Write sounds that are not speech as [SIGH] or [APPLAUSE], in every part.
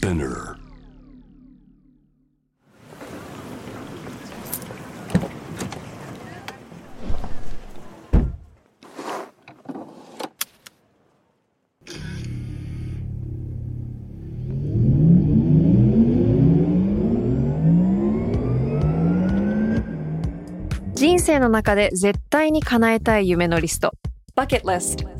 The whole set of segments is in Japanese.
Spinner. 人生の中で絶対に叶えたい夢のリスト Bucket List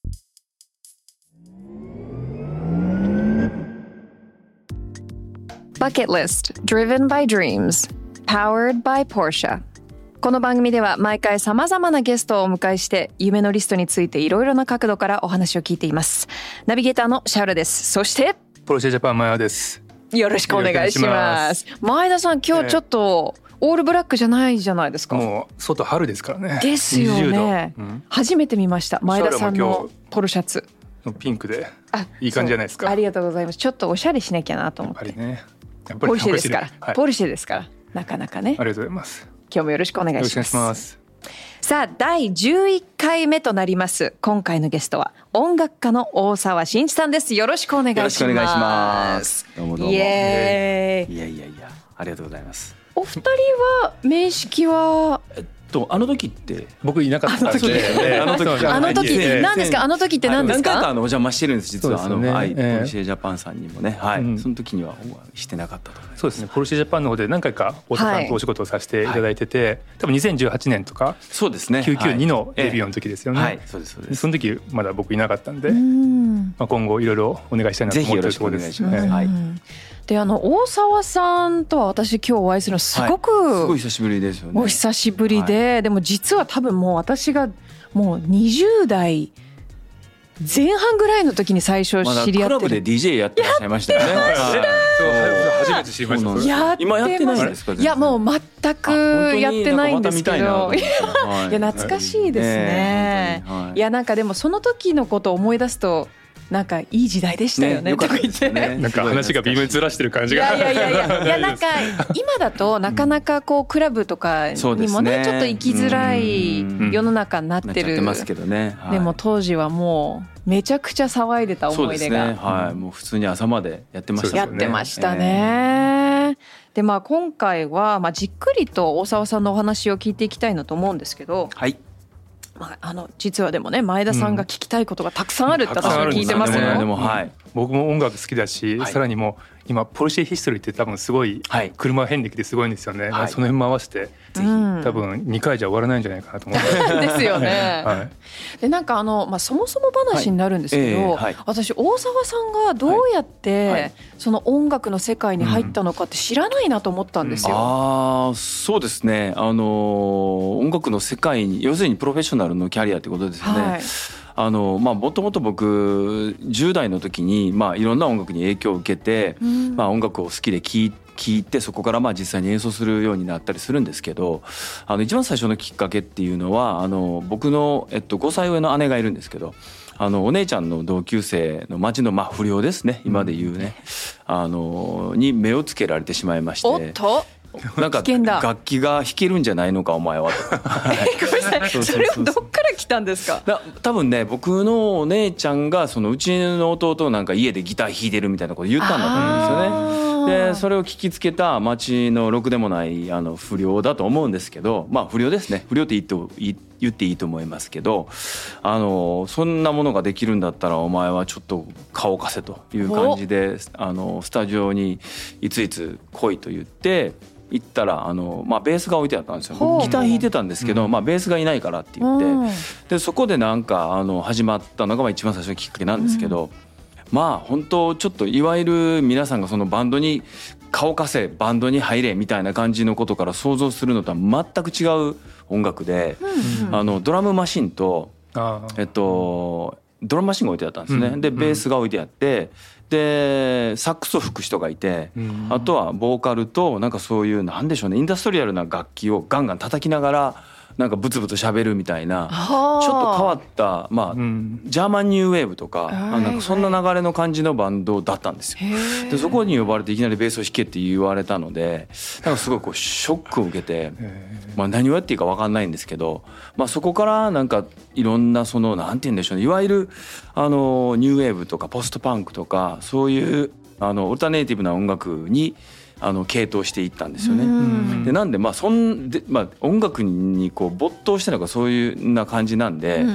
バケットリスト Driven by Dreams Powered by Porsche. この番組では毎回様々なゲストをお迎えして夢のリストについていろいろな角度からお話を聞いています。ナビゲーターのシャウラです。そしてポルシェジャパンマヤです。よろしくお願いします。前田さん今日ちょっとオールブラックじゃないじゃないですか。もう外春ですからね。ですよね。20度。うん。初めて見ました。前田さんのポロシャツ。ピンクで。あいい感じじゃないですか。ありがとうございます。ちょっとおしゃれしなきゃなと思って。ね。やっぱりポルシェですから、はい、ポルシェですから。なかなかね。ありがとうございます。今日もよろしくお願いします。さあ第11回目となります。今回のゲストは音楽家の大沢慎一さんです。よろしくお願いします。よろしくお願いします。どうもどうも。イエーイ。いやいやいや。ありがとうございます。お二人は面識は？とあの時って僕いなかったんで、あの時。あの時ええ何ですか？あの時って何です何回かあかのお邪魔してるんです実は。あのはい。ええ。ポルシェジャパンさんにもね。はい、うんその時にはしてなかったと思いますそうですね。ポルシェジャパンの方で何回か大田さんとお仕事をさせていただいてて、多分2018年とかそうですね。992のはい。デビューの時ですよね。はい。そうですそうです。その時まだ僕いなかったんで、うまんあ今後いろいろお願いしたいなとぜひよろ思ってるところです。であの大沢さんとは私今日お会いするのすごすごくい久しぶりですよね。お久しぶりで、でも実は多分もう私がもう20代前半ぐらいの時に最初知り合ってクラブでる。DJ やってらっしゃいましたよね。初めて知りました。やって今やってないですかいやもう全くやってないんですけど。いいや懐かしいですね。いやなんかでもその時のことを思い出すとなんかいい時代でしたよねよかったとか言って。ね。[LAUGHS] なんか話が微妙にずらしてる感じが。いやいやいやいや。いやなんか [LAUGHS] 今だとなかなかこうクラブとかにもねね。ちょっと行きづらいうん世の中になっててる。ますけどね、はい。でも当時はもうめちゃくちゃ騒いでたそうですね。思い出がはい。もう普通に朝までやってましたやってましたね。でまあ今回はまあじっくりと大沢さんのお話を聞いていきたいなと思うんですけど、はいまあ、あの実はでもね前田さんが聞きたいことがたくさんあるって私は聞いてますよ。でもはい。僕も音楽好きだし、はい。さらにもう今ポルシェヒストリーって多分すごいはい。車遍歴ですごいんですよね、はい。その辺も合わせてうん。多分2回じゃ終わらないんじゃないかなと思って、[LAUGHS] ですよね。[LAUGHS] はい、でなんかあの、まあ、そもそも話になるんですけど、はいええ。はい私大沢さんがどうやって、その音楽の世界に入ったのかって知らないなと思ったんですよ。ああそうですね。あのー音楽の世界に要するにプロフェッショナルのキャリアってことですよね。はい。あのまあもともと僕10代の時にまあいろんな音楽に影響を受けて、うん。まあ音楽を好きで聴い聞いてそこからまあ実際に演奏するようになったりするんですけどあの一番最初のきっかけっていうのはあの僕の、えっと、5歳上の姉がいるんですけどあのお姉ちゃんの同級生の町のまあ不良ですね。今で言うね、あのに目をつけられてしまいましてなんか楽器が弾けるんじゃないのかお前はと。[LAUGHS] ごめんなさいそれはどっから来たんですか？[LAUGHS] だ多分ね僕のお姉ちゃんがそのうちの弟なんか家でギター弾いてるみたいなこと言ったんだと思うんですよね。でそれを聞きつけた町のろくでもないあの不良だと思うんですけどまあ不良ですね。不良って言っていい言っていいと思いますけどあのそんなものができるんだったらお前はちょっと顔貸せという感じであのスタジオにいついつ来いと言って行ったらあの、まあ、ベースが置いてあったんですよ。ギター弾いてたんですけど、まあ、ベースがいないからって言って。うん。でそこでなんかあの始まったのがまあ一番最初のきっかけなんですけど、まあ本当ちょっといわゆる皆さんがそのバンドに顔貸せバンドに入れみたいな感じのことから想像するのとは全く違う音楽で、あのドラムマシンとあえっとドラムマシンが置いてあったんですね、うん。でベースが置いてあってでサックスを吹く人がいて、あとはボーカルとなんかそういうなんでしょうねインダストリアルな楽器をガンガン叩きながらなんかブツブツ喋るみたいなちょっと変わったまあ、ジャーマンニューウェーブとかなんかそんな流れの感じのバンドだったんですよ。でそこに呼ばれていきなりベースを弾けって言われたのでなんかすごいこうショックを受けて、まあ、何をやっていいか分かんないんですけど、まあ、そこからなんかいろんなそのなんて言うんでしょうねいわゆるあのニューウェーブとかポストパンクとかそういうあのオルタネイティブな音楽にあの系統していったんですよね。でなんでまあそんで、まあ、音楽にこう没頭してるのがそういうな感じなんで、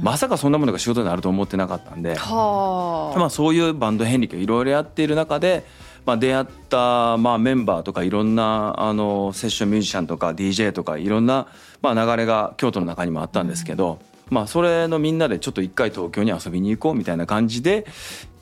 まさかそんなものが仕事になると思ってなかったんで、まあ、そういうバンド遍歴をいろいろやっている中で。まあ、出会ったまあメンバーとかいろんなあのセッションミュージシャンとか DJ とかいろんなまあ流れが京都の中にもあったんですけど、まあ、それのみんなでちょっと一回東京に遊びに行こうみたいな感じで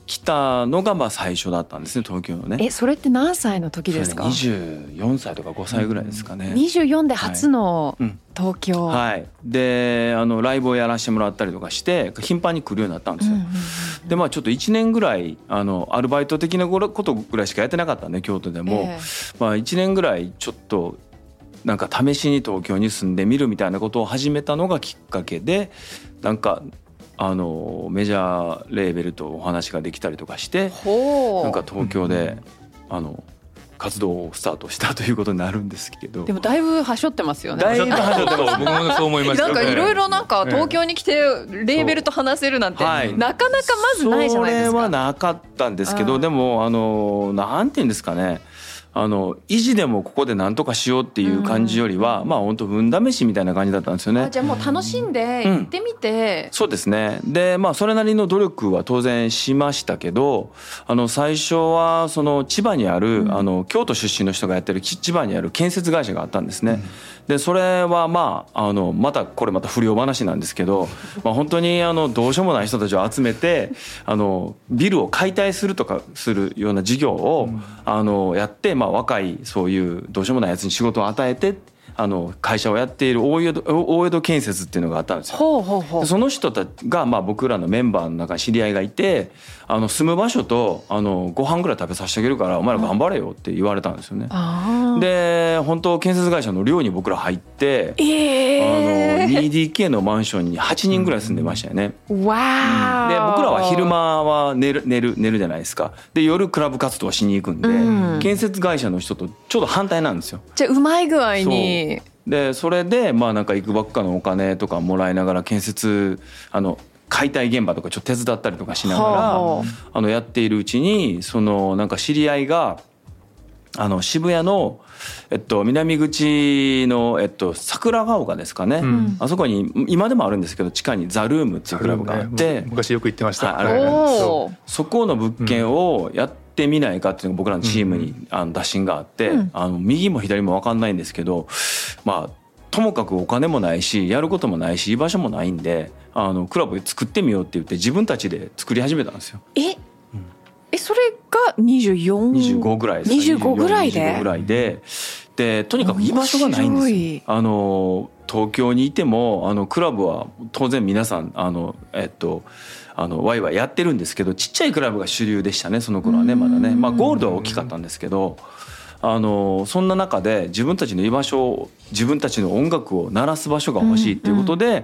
来たのがまあ最初だったんですね東京のね。えそれって何歳の時ですか？二十四歳とか五歳ぐらいですかね、二十四で初の東京、はい、はい、であのライブをやらせてもらったりとかして頻繁に来るようになったんですよ、うんうんうん、でまあちょっと一年ぐらいあのアルバイト的なことぐらいしかやってなかったんで京都でも、えー、まあ一年ぐらいちょっとなんか試しに東京に住んでみるみたいなことを始めたのがきっかけでなんかあのメジャーレーベルとお話ができたりとかしてなんか東京で、あの活動をスタートしたということになるんですけど。でもだいぶはしょってますよね。だいぶはしょってます。僕もそう思いましなんかいろいろなんか東京に来てレーベルと話せるなんて、なかなかまずないじゃないですか。それはなかったんですけどでもあのなんていうんですかねあの維持でもここで何とかしようっていう感じよりは、うん、まあ本当運試しみたいな感じだったんですよね。じゃあもう楽しんで行ってみて、うん、そうですね。でまあそれなりの努力は当然しましたけどあの最初はその千葉にある、うん、あの京都出身の人がやってる千葉にある建設会社があったんですね。でそれはまああのまたこれまた不良話なんですけど、[LAUGHS] まあ、本当にあのどうしようもない人たちを集めてあのビルを解体するとかするような事業を、あのやって、まあ、若いそういうどうしようもないやつに仕事を与えてあの会社をやっている大江戸大江戸建設っていうのがあったんですよ。ほうほうほうその人たちがまあ僕らのメンバーの中に知り合いがいてあの住む場所とあのご飯ぐらい食べさせてあげるからお前ら頑張れよって言われたんですよね。で本当建設会社の寮に僕ら入って、えー、あの 2DK のマンションに8人ぐらい住んでましたよね。わ、うん、で僕らは昼間は寝る寝る寝るじゃないですか。で夜クラブ活動しに行くんで、うん、建設会社の人とちょうど反対なんですよ。じゃあうまい具合に。でそれでまあなんか行くばっかのお金とかもらいながら建設あの解体現場とかちょっと手伝ったりとかしながらあのやっているうちにそのなんか知り合いがあの渋谷のえっと、南口の、えっと、桜ヶ丘ですかね、うん、あそこに今でもあるんですけど地下にザルームっていうクラブがあって、ね、昔よく行ってました、はい、そこの物件をやってみないかっていうのが僕らのチームに、あの打診があって、うん、あの右も左も分かんないんですけどまあともかくお金もないしやることもないし居場所もないんであのクラブ作ってみようって言って自分たちで作り始めたんですよ。え、うん、えそれが24 25ぐらいです25ぐらいで？25ぐらいで。でとにかく居場所がないんですあの東京にいてもあのクラブは当然皆さんあのえっとあのワイワイやってるんですけどちっちゃいクラブが主流でしたねその頃はねまだね、まあ、ゴールドは大きかったんですけどあのそんな中で自分たちの居場所を自分たちの音楽を鳴らす場所が欲しいっていうことで、うんうん、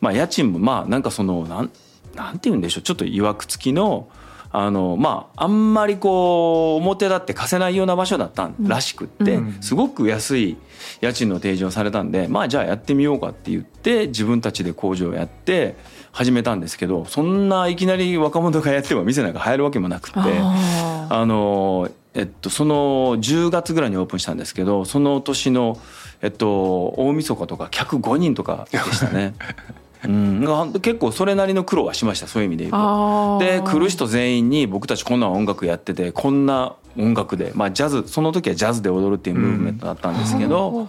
まあ、家賃もまあなんかそのなんなんて言うんでしょうちょっといわくつきのあのまああんまりこう表立って貸せないような場所だったらしくって、すごく安い家賃の提示をされたんでまあじゃあやってみようかって言って自分たちで工場をやって始めたんですけどそんないきなり若者がやっても店なんか入るわけもなくってあのえっと、その10月ぐらいにオープンしたんですけどその年の、えっと、大晦日とか客5人とかでしたね。[LAUGHS] うん、結構それなりの苦労はしましたそういう意味で言うと。で来る人全員に僕たちこんな音楽やっててこんな音楽で、まあ、ジャズその時はジャズで踊るっていうムーブメントだったんですけど、うん、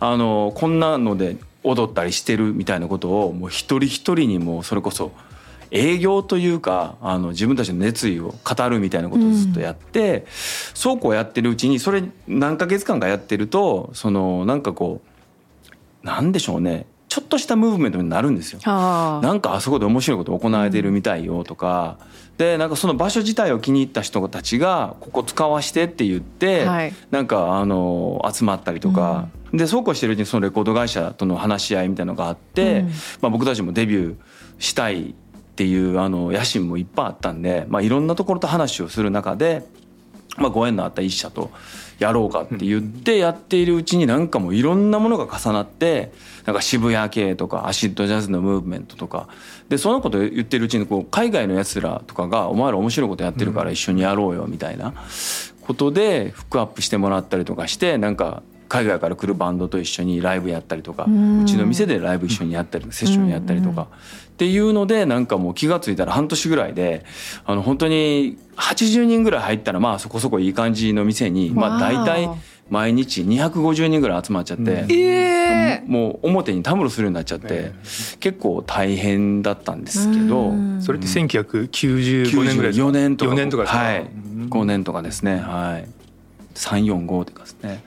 あのこんなので踊ったりしてるみたいなことをもう一人一人にもそれこそ営業というかあの自分たちの熱意を語るみたいなことをずっとやって、うん、そうこうやってるうちにそれ何ヶ月間かやってるとそのなんかこうなんでしょうねちょっとしたムーブメントになるんですよ。なんかあそこで面白いこと行われてるみたいよとか、でなんかその場所自体を気に入った人たちがここ使わしてって言って、はい、なんかあの集まったりとか、うん、でそうこうしてるうちにそのレコード会社との話し合いみたいなのがあって、うん、まあ、僕たちもデビューしたいっていうあの野心もいっぱいあったんで、まあ、いろんなところと話をする中で、まあ、ご縁のあった一社とやろうかって言ってやっているうちになんかもういろんなものが重なってなんか渋谷系とかアシッドジャズのムーブメントとか。でそのこと言ってるうちにこう海外のやつらとかが「お前ら面白いことやってるから一緒にやろうよ」みたいなことでフックアップしてもらったりとかしてなんか海外から来るバンドと一緒にライブやったりとかうちの店でライブ一緒にやったりセッションやったりとか。っていうのでなんかもう気が付いたら半年ぐらいであの本当に80人ぐらい入ったらまあそこそこいい感じの店にまあ大体毎日250人ぐらい集まっちゃって、もう表にたむろするようになっちゃって、結構大変だったんですけど、それって1995年ぐらいですか？4年とか4年とかはい。5年とかですね。はい。345とかですね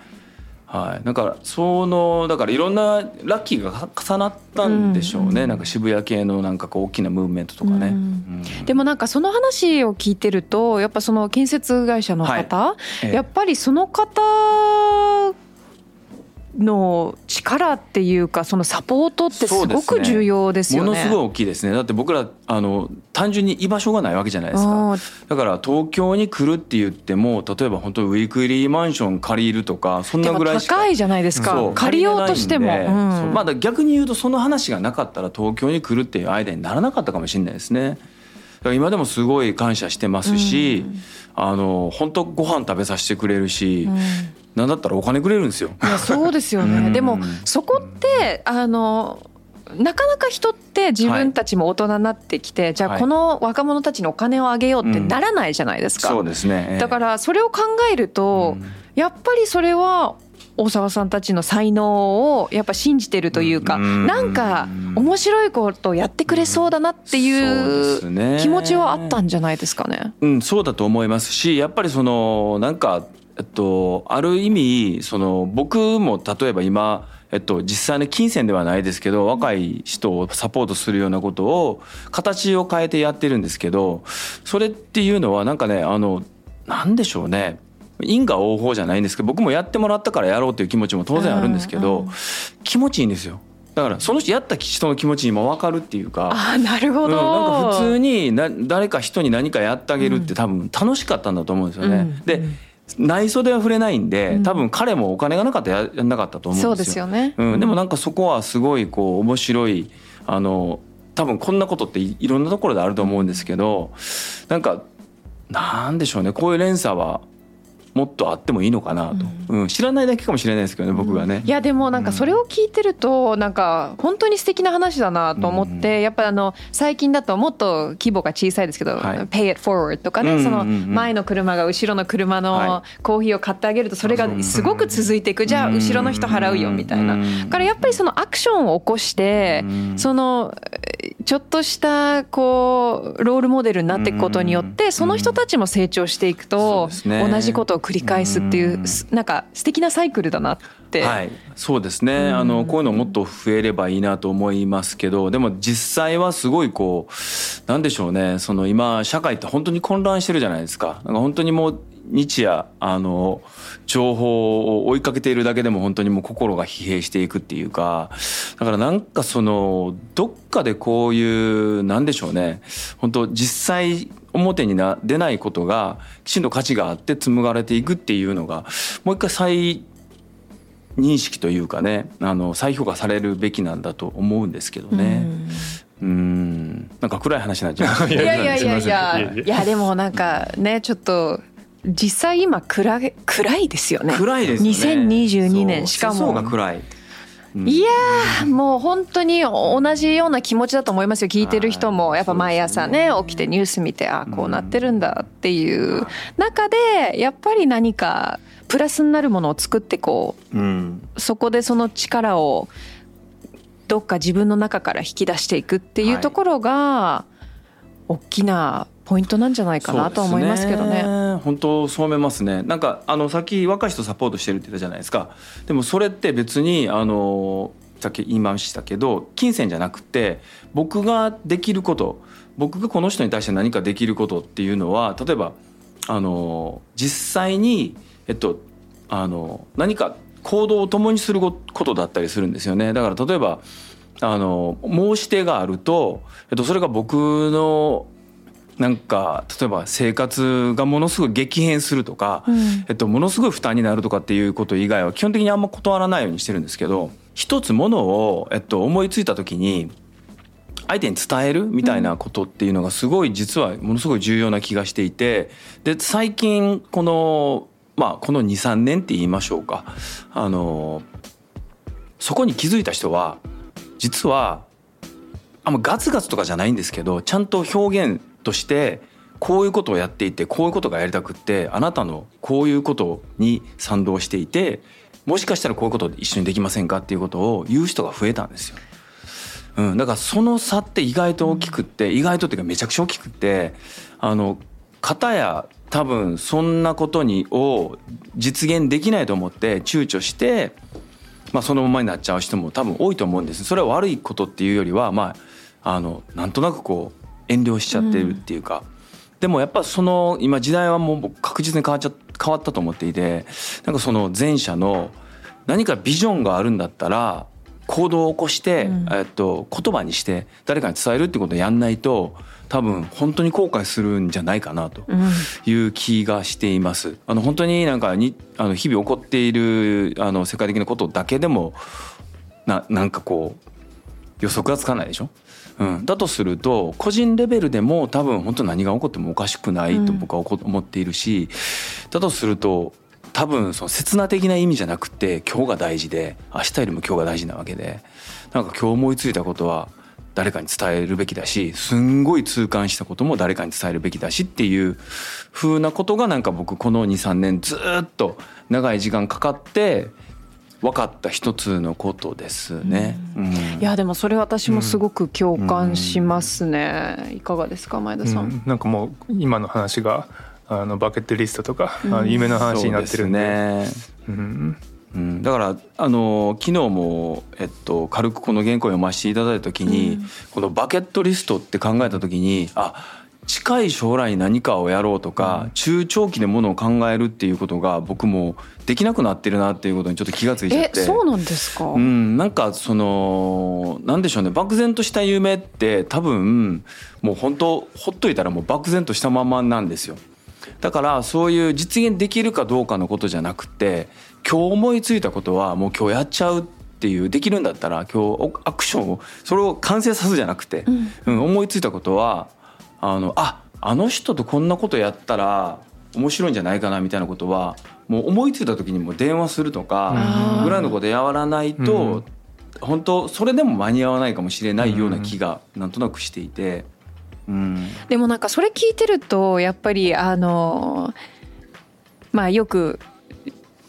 はい、だからそのだからいろんなラッキーが重なったんでしょうね、うん、なんか渋谷系のなんかこう大きなムーブメントとかね、うん。うん、でもなんかその話を聞いてるとやっぱその建設会社の方、はい、やっぱりその方の力っていうかそのサポートってすごく重要ですよね、ね、ものすごい大きいですね。だって僕らあの単純に居場所がないわけじゃないですか。だから東京に来るって言っても例えば本当ウィークリーマンション借りるとかそんなぐらいしか高いじゃないですか。借りようとしても、うん、まだ逆に言うとその話がなかったら東京に来るっていう間にならなかったかもしれないですね。今でもすごい感謝してますし、うん、あの本当ご飯食べさせてくれるし、うんなんだったらお金くれるんですよ。いやそうですよね。でもそこってあのなかなか人って自分たちも大人になってきて、はい、じゃあこの若者たちにお金をあげようってならないじゃないですか。うん、そうですね。だからそれを考えると、うん、やっぱりそれは大沢さんたちの才能をやっぱ信じてるというか、うなんか面白いことをやってくれそうだなっていう気持ちはあったんじゃないですかね。うん、そうだと思いますし、やっぱりそのなんかえっと、ある意味その僕も例えば今、えっと、実際の金銭ではないですけど若い人をサポートするようなことを形を変えてやってるんですけどそれっていうのはなんかねあのなんでしょうね因果応報じゃないんですけど僕もやってもらったからやろうっていう気持ちも当然あるんですけど、気持ちいいんですよ。だからその人やった人の気持ちにも分かるっていうかあなるほど、うん、なんか普通にな誰か人に何かやってあげるって多分楽しかったんだと思うんですよね。うん、で、内装は触れないんで、多分彼もお金がなかったらやんなかったと思うんですよ。そうですよね。うん、でもなんかそこはすごいこう面白いあの多分こんなことっていろんなところであると思うんですけど、なんかなんでしょうねこういう連鎖はもっとあってもいいのかなと、うん、うん、知らないだけかもしれないですけどね僕がね、いやでもなんかそれを聞いてるとなんか本当に素敵な話だなと思って、やっぱあの最近だともっと規模が小さいですけど、はい、Pay it forward とかね、その前の車が後ろの車のコーヒーを買ってあげるとそれがすごく続いていく、じゃあ後ろの人払うよみたいな、だからやっぱりそのアクションを起こして、そのちょっとしたこうロールモデルになっていくことによってその人たちも成長していくと同じことを繰り返すっていうなんか素敵なサイクルだなって。はい、そうですね、あのこういうのもっと増えればいいなと思いますけどでも実際はすごいこうなんでしょうねその今社会って本当に混乱してるじゃないですか。なんか本当にもう日夜あの情報を追いかけているだけでも本当にもう心が疲弊していくっていうかだからなんかそのどっかでこういうなんでしょうね本当実際表にな出ないことがきちんと価値があって紡がれていくっていうのがもう一回再認識というかねあの再評価されるべきなんだと思うんですけどね。うんなんか暗い話になっちゃいました。[LAUGHS] いやいやいやいやいやでもなんかねちょっと実際今暗暗いですよね。暗いですね。2022年しかも。暗い。うん、いやもう本当に同じような気持ちだと思いますよ聞いてる人もやっぱ毎朝ね起きてニュース見てあこうなってるんだっていう中でやっぱり何かプラスになるものを作ってこう、うん、そこでその力をどっか自分の中から引き出していくっていうところが大きなポイントなんじゃないかなと思いますけどね。本当そう思いますね。なんかあのさっき若い人サポートしてるって言ったじゃないですか。でもそれって別にあのしたけ言いましたけど金銭じゃなくて僕ができること僕がこの人に対して何かできることっていうのは例えばあの実際に、えっと、あの何か行動を共にすることだったりするんですよね。だから例えばあの申し出があると、えっと、それが僕のなんか例えば生活がものすごい激変するとか、うん、えっと、ものすごい負担になるとかっていうこと以外は基本的にあんま断らないようにしてるんですけど一つものを、えっと、思いついた時に相手に伝えるみたいなことっていうのがすごい実はものすごい重要な気がしていてで最近このまあこの23年って言いましょうかあのそこに気づいた人は実はあんまガツガツとかじゃないんですけどちゃんと表現としてこういうことをやっていてこういうことがやりたくってあなたのこういうことに賛同していてもしかしたらこういうこと一緒にできませんかっていうことを言う人が増えたんですよ。うん、だからその差って意外と大きくって、意外とっていうかめちゃくちゃ大きくってあの片や多分そんなことにを実現できないと思って躊躇して、まあ、そのままになっちゃう人も多分多いと思うんです。それは悪いことっていうよりはまああのなんとなくこう遠慮しちゃってるっていうか、うん、でもやっぱその今時代はもう確実に変わっちゃ変わったと思っていてなんかその前者の何かビジョンがあるんだったら行動を起こして、うん、えっと、言葉にして誰かに伝えるってことをやんないと多分本当に後悔するんじゃないかなという気がしています。あの本当になんかにあの日々起こっているあの世界的なことだけでもななんかこう予測がつかないでしょ？うん、だとすると個人レベルでも多分本当何が起こってもおかしくないと僕は思っているし、だとすると多分その刹那的な意味じゃなくて今日が大事で明日よりも今日が大事なわけでなんか今日思いついたことは誰かに伝えるべきだしすんごい痛感したことも誰かに伝えるべきだしっていう風なことがなんか僕この23年ずっと長い時間かかって分かった一つのことですね。うん、いやでもそれ私もすごく共感しますね。うん、いかがですか前田さん？うん、なんかもう今の話があのバケットリストとか、うん、夢の話になってるんで。ね、うんうん、だからあの昨日も、えっと、軽くこの原稿を読ませていただいた時に、このバケットリストって考えた時にあ近い将来に何かをやろうとか、中長期でものを考えるっていうことが僕もできなくなってるなっていうことにちょっと気がついちゃって。そうなんですか、うん、なんかそのなんでしょうね。漠然とした夢って多分もう本当ほっといたらもう漠然としたままなんですよ。だからそういう実現できるかどうかのことじゃなくて今日思いついたことはもう今日やっちゃうっていうできるんだったら今日アクションをそれを完成さすじゃなくて、うん、うん、思いついたことはあのああの人とこんなことやったら面白いんじゃないかなみたいなことはもう思いついた時にも電話するとかぐらいのことやらないと、本当それでも間に合わないかもしれないような気がなんとなくしていて。うん、でもなんかそれ聞いてるとやっぱりあのまあよく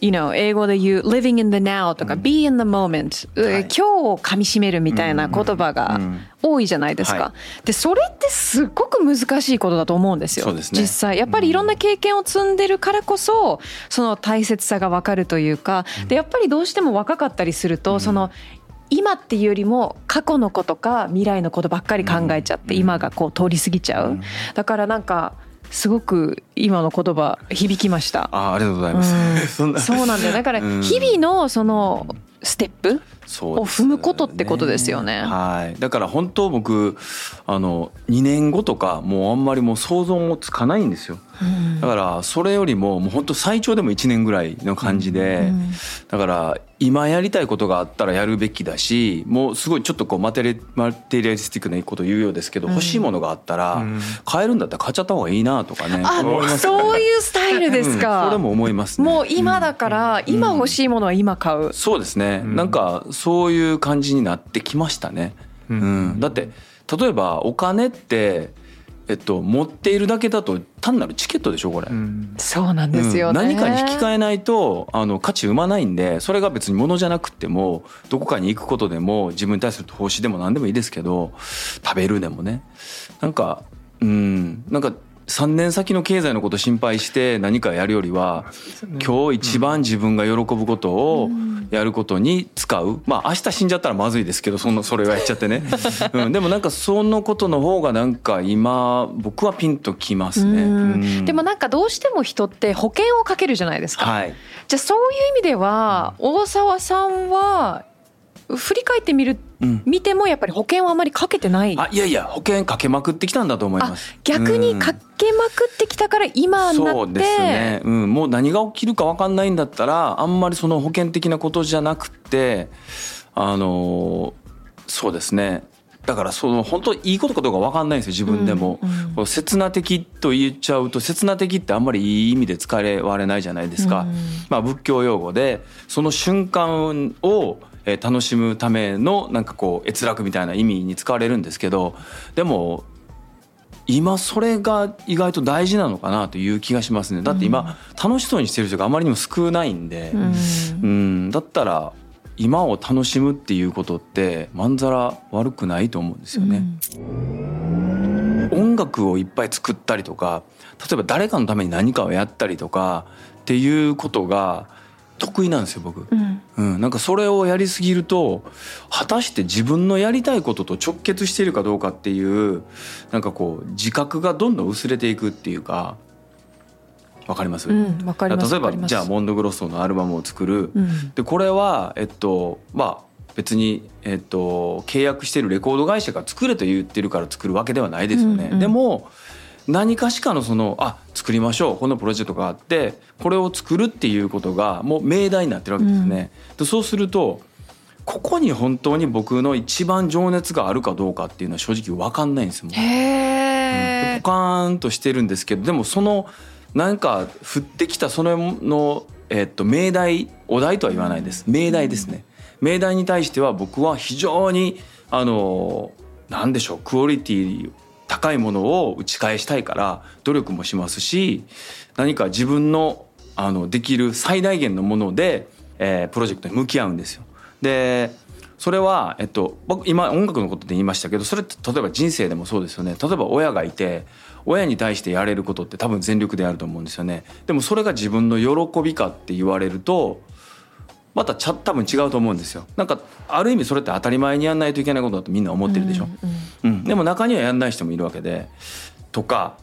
you know 英語で言う living in the now とか、うん、be in the moment、はい、今日をかみしめるみたいな言葉が多いじゃないですか。でそれってすっごく難しいことだと思うんですよ。すね、実際。やっぱりいろんな経験を積んでるからこそその大切さがわかるというか。でやっぱりどうしても若かったりすると、その今っていうよりも過去のことか未来のことばっかり考えちゃって今がこう通り過ぎちゃう。だからなんかすごく今の言葉響きました。あありがとうございます。うん、[LAUGHS] そうなんだよ。だから日々のそのステップを踏むことってことですよね。ねはい。だから本当僕あの2年後とかもうあんまりもう想像もつかないんですよ。うん、だからそれよりももう本当最長でも1年ぐらいの感じで、うん、だから今やりたいことがあったらやるべきだしもうすごいちょっとこうマテリマテリアリスティックなこと言うようですけど、欲しいものがあったら、買えるんだったら買っちゃった方がいいなとかねあそういうスタイルですか、それも思います、ね、もう今だから、今欲しいものは今買う、そうですね、なんかそういう感じになってきましたね、うん。だって例えばお金ってえっと、持っているだけだと単なるチケットでしょこれ、うん、そうなんですよ、ね。うん、何かに引き換えないとあの価値生まないんでそれが別に物じゃなくてもどこかに行くことでも自分に対する投資でも何でもいいですけど食べるでもね。なんかうん。なんか3年先の経済のこと心配して何かやるよりは今日一番自分が喜ぶことをやることに使う。まあ明日死んじゃったらまずいですけどそのそれをやっちゃってね、[LAUGHS] うん、でもなんかそのことの方がなんか今僕はピンときますね。でもなんかどうしても人って保険をかけるじゃないですか。はい、じゃあそういう意味では大沢さんは振り返ってみる、うん、見てもやっぱり保険はあまりかけてない。あいやいや保険かけまくってきたんだと思います。逆にかけまくってきたから今になって、そうですね、うん、もう何が起きるか分かんないんだったらあんまりその保険的なことじゃなくてあのそうですね。だからその本当いいことかどうか分かんないんですよ自分でも、うんうん、刹那的と言っちゃうと刹那的ってあんまりいい意味で使われないじゃないですか、うん、まあ仏教用語でその瞬間をえ楽しむためのなんかこう閲楽みたいな意味に使われるんですけどでも今それが意外と大事なのかなという気がしますね。だって今楽しそうにしてる人があまりにも少ないんで、うん、うん。だったら今を楽しむっていうことってまんざら悪くないと思うんですよね。うん、音楽をいっぱい作ったりとか例えば誰かのために何かをやったりとかっていうことが得意なんですよ僕、うん、うん、なんかそれをやりすぎると果たして自分のやりたいことと直結しているかどうかっていうなんかこう自覚がどんどん薄れていくっていうかわかります、うん、例えばじゃあモンドグロッソのアルバムを作る、うん、でこれはえっとまあ別に、えっと、契約してるレコード会社が作れと言ってるから作るわけではないですよね。うんうん、でも何かしかのそのあ作りましょうこのプロジェクトがあってこれを作るっていうことがもう命題になってるわけですね。うん、そうするとここに本当に僕の一番情熱があるかどうかっていうのは正直分かんないんですよ。へうん、ポカーンとしてるんですけどでもそのなんか降ってきたそのの、えっと、命題お題とは言わないです命題ですね。命題に対しては僕は非常にあの何でしょうクオリティ高いものを打ち返したいから努力もしますし何か自分のあのできる最大限のもので、えー、プロジェクトに向き合うんですよ。でそれは、えっと、僕今音楽のことで言いましたけどそれって例えば人生でもそうですよね例えば親がいて親に対してやれることって多分全力でやると思うんですよねでもそれが自分の喜びかって言われるとまたちゃ多分違うと思うんですよ。なんかある意味それって当たり前にやんないといけないことだとみんな思ってるでしょ、うん、うんうん、でも中にはやんない人もいるわけでとか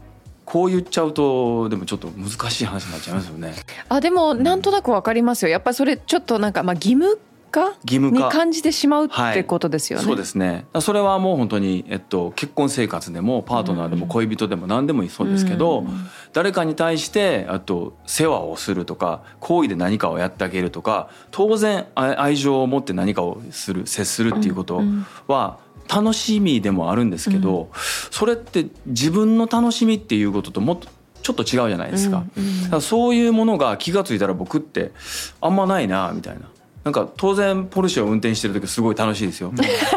こう言っちゃうとでもちょっと難しい話になっちゃいますよね。あでもなんとなくわかりますよ。やっぱりそれちょっとなんかまあ義務化？義務化。に感じてしまうってことですよね、はい、そうですね。それはもう本当に、えっと、結婚生活でもパートナーでも恋人でも何でもいいそうですけど、うん、誰かに対してあと世話をするとか好意で何かをやってあげるとか当然愛情を持って何かをする接するっていうことは、楽しみでもあるんですけど、うん、それって自分の楽しみっていうことともっとちょっと違うじゃないですか,、うんうん、そういうものが気が付いたら僕ってあんまないなみたいななんか当然ポルシェを運転してる時すごい楽しいですよ。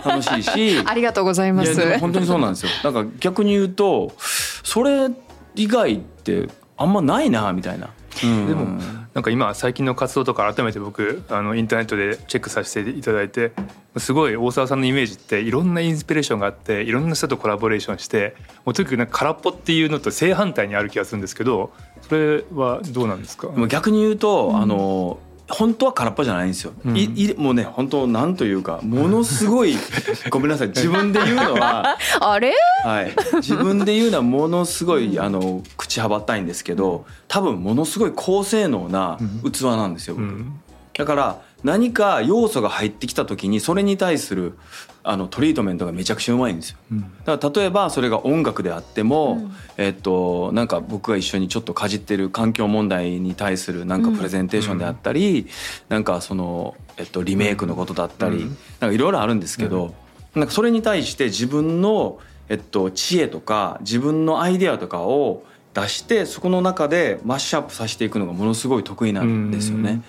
楽しいし。[LAUGHS] ありがとうございます。本当にそうなんですよ。なんか逆に言うとそれ以外ってあんまないなみたいな、うん、でもなんか今最近の活動とか改めて僕あのインターネットでチェックさせていただいてすごい大沢さんのイメージっていろんなインスピレーションがあっていろんな人とコラボレーションしてもうとにかくなんか空っぽっていうのと正反対にある気がするんですけどそれはどうなんですか？逆に言うと、うん、あの本当は空っぽじゃないんですよ、うん、いいもうね本当なんというかものすごい [LAUGHS] ごめんなさい自分で言うのは [LAUGHS] あれ、はい、自分で言うのはものすごいあの口はばったいんですけど多分ものすごい高性能な器なんですよ、うん、だから何か要素が入ってきた時にそれに対するあのトリートメントがめちゃくちゃうまいんですよ、うん、だから例えばそれが音楽であっても、うん、えっとなんか僕が一緒にちょっとかじってる環境問題に対するなんかプレゼンテーションであったり、うん、なんかその、えっと、リメイクのことだったり、うん、なんかいろいろあるんですけど、なんかそれに対して自分の、えっと、知恵とか自分のアイデアとかを出してそこの中でマッシュアップさせていくのがものすごい得意なんですよね。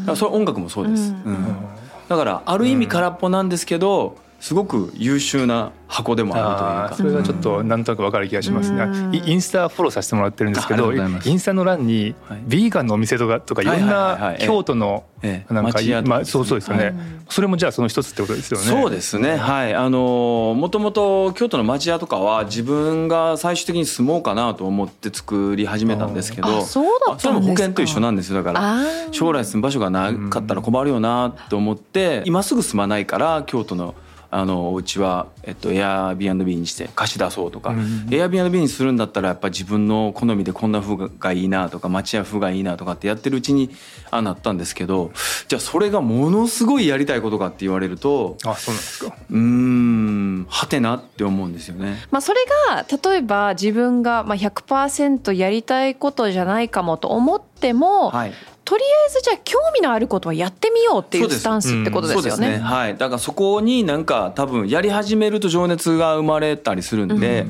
だからそれ音楽もそうです。うんだからある意味空っぽなんですけど、すごく優秀な箱でもあるというか。それはちょっとなんとなくわかる気がしますね、うん。イインスタフォローさせてもらってるんですけどインスタの欄にはい。ビーガンのお店とかとかいろんない京都のええ。なんか町屋とかまあそうそうですよね、はい。それもじゃあその一つってことですよね。そうですね。はい。あのもともと京都の町屋とかは自分が最終的に住もうかなと思って作り始めたんですけどあそうだったんですか。あそれも保険と一緒なんですよ。だから将来住む場所がなかったら困るよなと思って今すぐ住まないから京都のあのお家は、えっと、Airbnb にして貸し出そうとか、うん Airbnb にするんだったらやっぱ自分の好みでこんな風がいいなとか町屋風がいいなとかってやってるうちにあなったんですけどじゃあそれがものすごいやりたいことかって言われるとあそうなんですか。うーんはてなって思うんですよね。まあ、それが例えば自分がまあ100%やりたいことじゃないかもと思っても、はいとりあえずじゃあ興味のあることはやってみようっていうスタンスってことですよね。そうですね。はい。だからそこになんか多分やり始めると情熱が生まれたりするんで、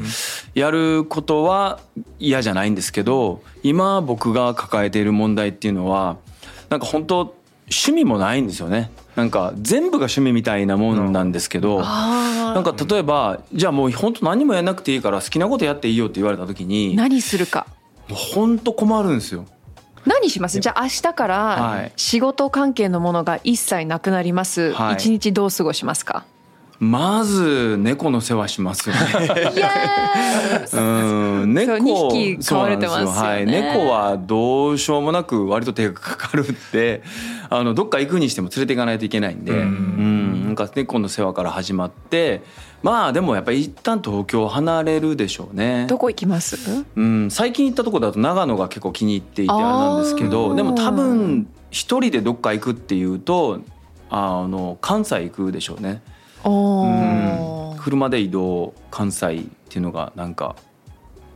やることは嫌じゃないんですけど、今僕が抱えている問題っていうのは、なんか本当趣味もないんですよね。なんか全部が趣味みたいなもんなんですけど、あなんか例えばじゃあもう本当何もやらなくていいから好きなことやっていいよって言われた時に、も何するかう本当困るんですよ。何します？じゃあ明日かはい。ら仕事関係のものが一切なくなります、はい。一日どう過ごしますか？まず猫の世話しますよね。[LAUGHS] うん猫二匹飼われてますよね。はい、猫はどうしようもなく割と手がかかるんで [LAUGHS] あのどっか行くにしても連れて行かないといけないんで、ううんん、なんか猫の世話から始まってまあでもやっぱり一旦東京を離れるでしょうね。どこ行きます？うん、最近行ったとこだと長野が結構気に入っていてあれなんですけどでも多分一人でどっか行くっていうとあの関西行くでしょうね。おうん。ー車で移動関西っていうのがなんか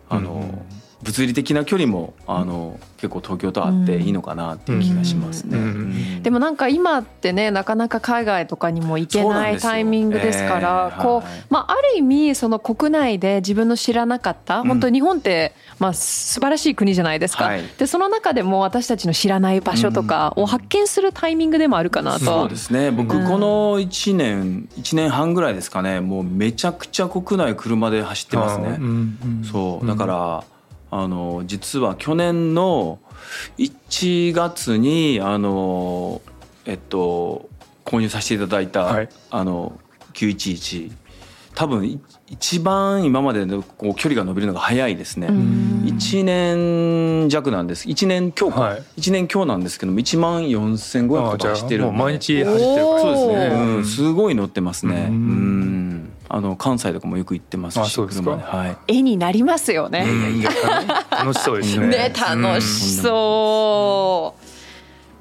あの、うん物理的な距離もあの結構東京とあっていいのかなっていう気がしますね。でもなんか今ってねなかなか海外とかにも行けないタイミングですからええこう、はい。まあ、ある意味その国内で自分の知らなかった、ん。本当に日本って、まあ、素晴らしい国じゃないですか、はい。でその中でも私たちの知らない場所とかを発見するタイミングでもあるかなと。はそうですね。僕うん。この1年1年半ぐらいですかね。もうめちゃくちゃ国内車で走ってますね。そう。だからあの実は去年の1月にあのえっと購入させていただいた、はい。あの911多分い一番今までのこう距離が伸びるのが早いですね。うん。1年弱なんです。1年強か、はい。1年強なんですけども1万4500とかあじゃあ走ってる毎日走ってるからそうですね、うん、すごい乗ってますね。ううんんあの関西とかもよく行ってますしあそうですか。車で。はい。絵になりますよね。楽しそうですね。ね楽しそ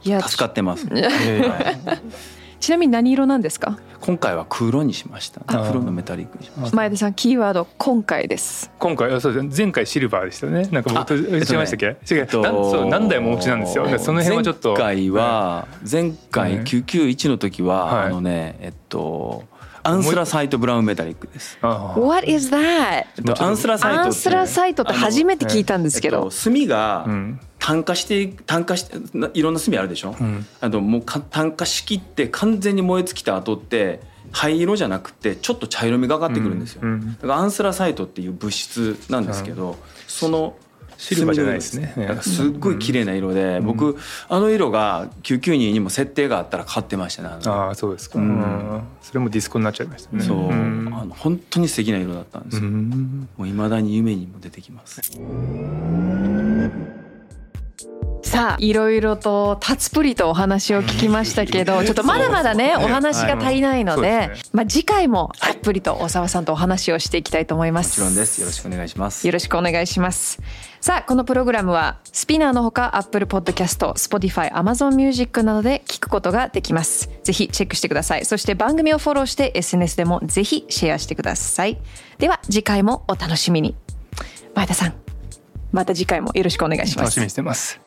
う。いや助かってます、[LAUGHS] ちなみに何色なんですか？今回は黒にしました。あ黒のメタリックにしました。前田さんキーワード今回です。今回あそう前回シルバーでしたよね。なんか僕とあ違いましたっけ、違う、そう何台もお持ちなんですよ。その辺はちょっと。前回は前回はい991の時は、はい。あのねえっとアンスラサイトブラウンメタリックです。What is that? えっとアンスラサイトってアンスラサイトって初めて聞いたんですけど。えっと、。炭がうん。炭化して炭化してないろんな炭あるでしょ、うん。あのもうか炭化しきって完全に燃え尽きた後って灰色じゃなくてちょっと茶色みがかってくるんですよ、うん。うん。だからアンスラサイトっていう物質なんですけど、そのシルバーじゃないですね。だからすっごい綺麗な色で、僕あの色が992にも設定があったら買ってましたねあの。ああそうですか、うん。うん。それもディスコになっちゃいましたね。そう、ん。あの本当に素敵な色だったんですうよ、ん。もう未だに夢にも出てきます。さあいろいろとたっぷりとお話を聞きましたけどちょっとまだまだねお話が足りないのでですね。まあ次回もたっぷりと大沢さんとお話をしていきたいと思いまもす。ちろんです。よろしくお願いします。よろしくお願いします。さあ、このプログラムはスピナーのほか Apple Podcast、Spotify、Amazon Music などで聞くことができます。ぜひチェックしてください。そして番組をフォローして SNS でもぜひシェアしてください。では次回もお楽しみに。前田さん、また次回もよろしくお願いします楽しみに。してます